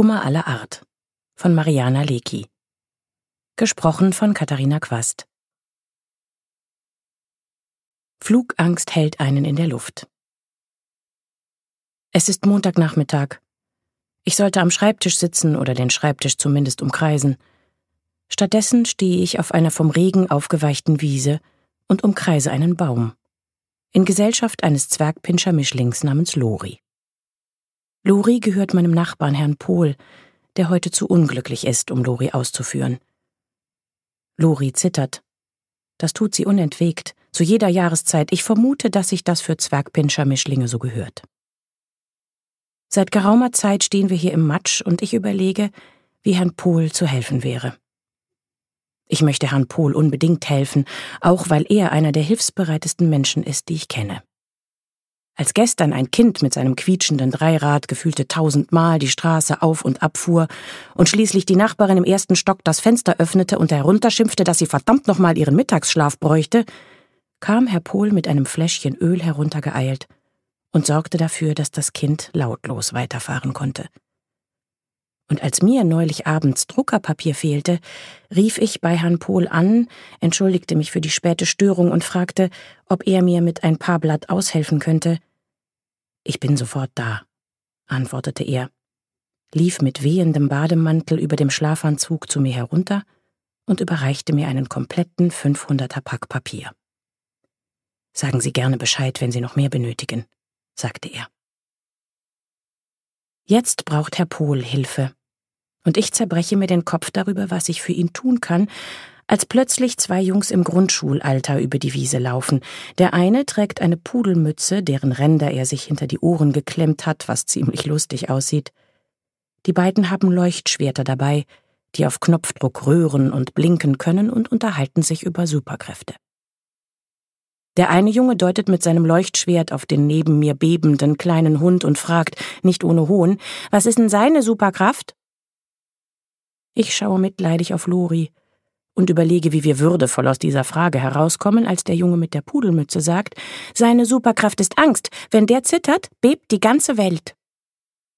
Kummer aller Art von Mariana Lecki. Gesprochen von Katharina Quast. Flugangst hält einen in der Luft. Es ist Montagnachmittag. Ich sollte am Schreibtisch sitzen oder den Schreibtisch zumindest umkreisen. Stattdessen stehe ich auf einer vom Regen aufgeweichten Wiese und umkreise einen Baum. In Gesellschaft eines Zwergpinscher-Mischlings namens Lori. Lori gehört meinem Nachbarn Herrn Pohl, der heute zu unglücklich ist, um Lori auszuführen. Lori zittert. Das tut sie unentwegt, zu jeder Jahreszeit. Ich vermute, dass sich das für Zwergpinscher-Mischlinge so gehört. Seit geraumer Zeit stehen wir hier im Matsch und ich überlege, wie Herrn Pohl zu helfen wäre. Ich möchte Herrn Pohl unbedingt helfen, auch weil er einer der hilfsbereitesten Menschen ist, die ich kenne. Als gestern ein Kind mit seinem quietschenden Dreirad gefühlte tausendmal die Straße auf und ab fuhr und schließlich die Nachbarin im ersten Stock das Fenster öffnete und herunterschimpfte, dass sie verdammt nochmal ihren Mittagsschlaf bräuchte, kam Herr Pohl mit einem Fläschchen Öl heruntergeeilt und sorgte dafür, dass das Kind lautlos weiterfahren konnte. Und als mir neulich abends Druckerpapier fehlte, rief ich bei Herrn Pohl an, entschuldigte mich für die späte Störung und fragte, ob er mir mit ein paar Blatt aushelfen könnte. Ich bin sofort da, antwortete er, lief mit wehendem Bademantel über dem Schlafanzug zu mir herunter und überreichte mir einen kompletten 500er Pack Papier. Sagen Sie gerne Bescheid, wenn Sie noch mehr benötigen, sagte er. Jetzt braucht Herr Pohl Hilfe und ich zerbreche mir den Kopf darüber, was ich für ihn tun kann, als plötzlich zwei Jungs im Grundschulalter über die Wiese laufen. Der eine trägt eine Pudelmütze, deren Ränder er sich hinter die Ohren geklemmt hat, was ziemlich lustig aussieht. Die beiden haben Leuchtschwerter dabei, die auf Knopfdruck röhren und blinken können und unterhalten sich über Superkräfte. Der eine Junge deutet mit seinem Leuchtschwert auf den neben mir bebenden kleinen Hund und fragt, nicht ohne Hohn, was ist denn seine Superkraft? Ich schaue mitleidig auf Lori und überlege, wie wir würdevoll aus dieser Frage herauskommen, als der Junge mit der Pudelmütze sagt, seine Superkraft ist Angst. Wenn der zittert, bebt die ganze Welt.